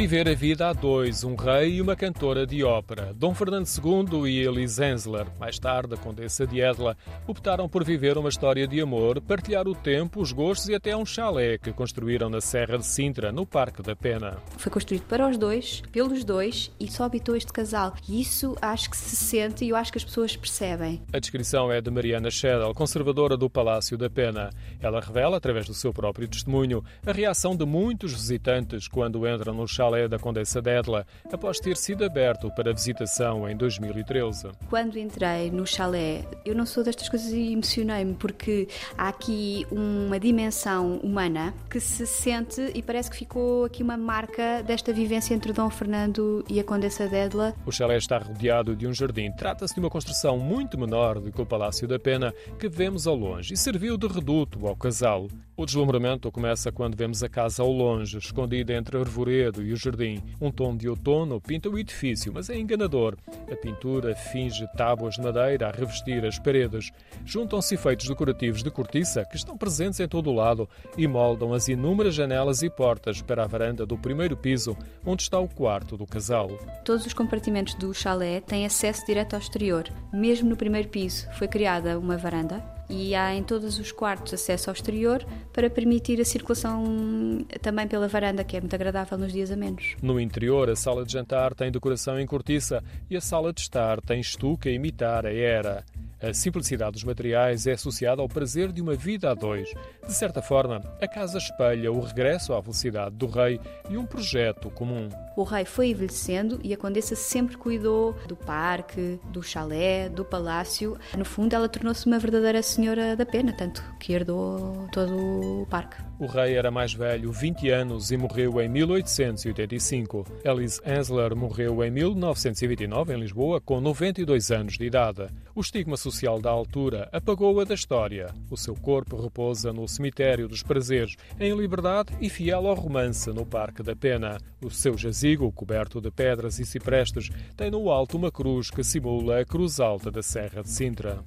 viver a vida a dois, um rei e uma cantora de ópera. Dom Fernando II e Elise Ensler, mais tarde a Condessa de Edla, optaram por viver uma história de amor, partilhar o tempo, os gostos e até um chalé que construíram na Serra de Sintra, no Parque da Pena. Foi construído para os dois, pelos dois e só habitou este casal. E isso acho que se sente e eu acho que as pessoas percebem. A descrição é de Mariana Schedel, conservadora do Palácio da Pena. Ela revela, através do seu próprio testemunho, a reação de muitos visitantes quando entram no chalé chalé da Condessa Dedla, após ter sido aberto para visitação em 2013. Quando entrei no chalé, eu não sou destas coisas e emocionei-me, porque há aqui uma dimensão humana que se sente e parece que ficou aqui uma marca desta vivência entre Dom Fernando e a Condessa Dedla. O chalé está rodeado de um jardim. Trata-se de uma construção muito menor do que o Palácio da Pena que vemos ao longe e serviu de reduto ao casal. O deslumbramento começa quando vemos a casa ao longe, escondida entre o arvoredo e o jardim. Um tom de outono pinta o edifício, mas é enganador. A pintura finge tábuas de madeira a revestir as paredes. Juntam-se efeitos decorativos de cortiça que estão presentes em todo o lado e moldam as inúmeras janelas e portas para a varanda do primeiro piso, onde está o quarto do casal. Todos os compartimentos do chalé têm acesso direto ao exterior. Mesmo no primeiro piso foi criada uma varanda e há em todos os quartos acesso ao exterior para permitir a circulação também pela varanda, que é muito agradável nos dias a menos. No interior, a sala de jantar tem decoração em cortiça e a sala de estar tem estuque a imitar a era. A simplicidade dos materiais é associada ao prazer de uma vida a dois. De certa forma, a casa espelha o regresso à velocidade do rei e um projeto comum. O rei foi envelhecendo e a condessa sempre cuidou do parque, do chalé, do palácio. No fundo, ela tornou-se uma verdadeira senhora da pena, tanto que herdou todo o parque. O rei era mais velho, 20 anos, e morreu em 1885. Alice Ensler morreu em 1929 em Lisboa, com 92 anos de idade. O estigma social da altura apagou-a da história. O seu corpo repousa no cemitério dos prazeres, em liberdade e fiel ao romance no Parque da Pena. O seu jazigo, coberto de pedras e ciprestes, tem no alto uma cruz que simula a cruz alta da Serra de Sintra.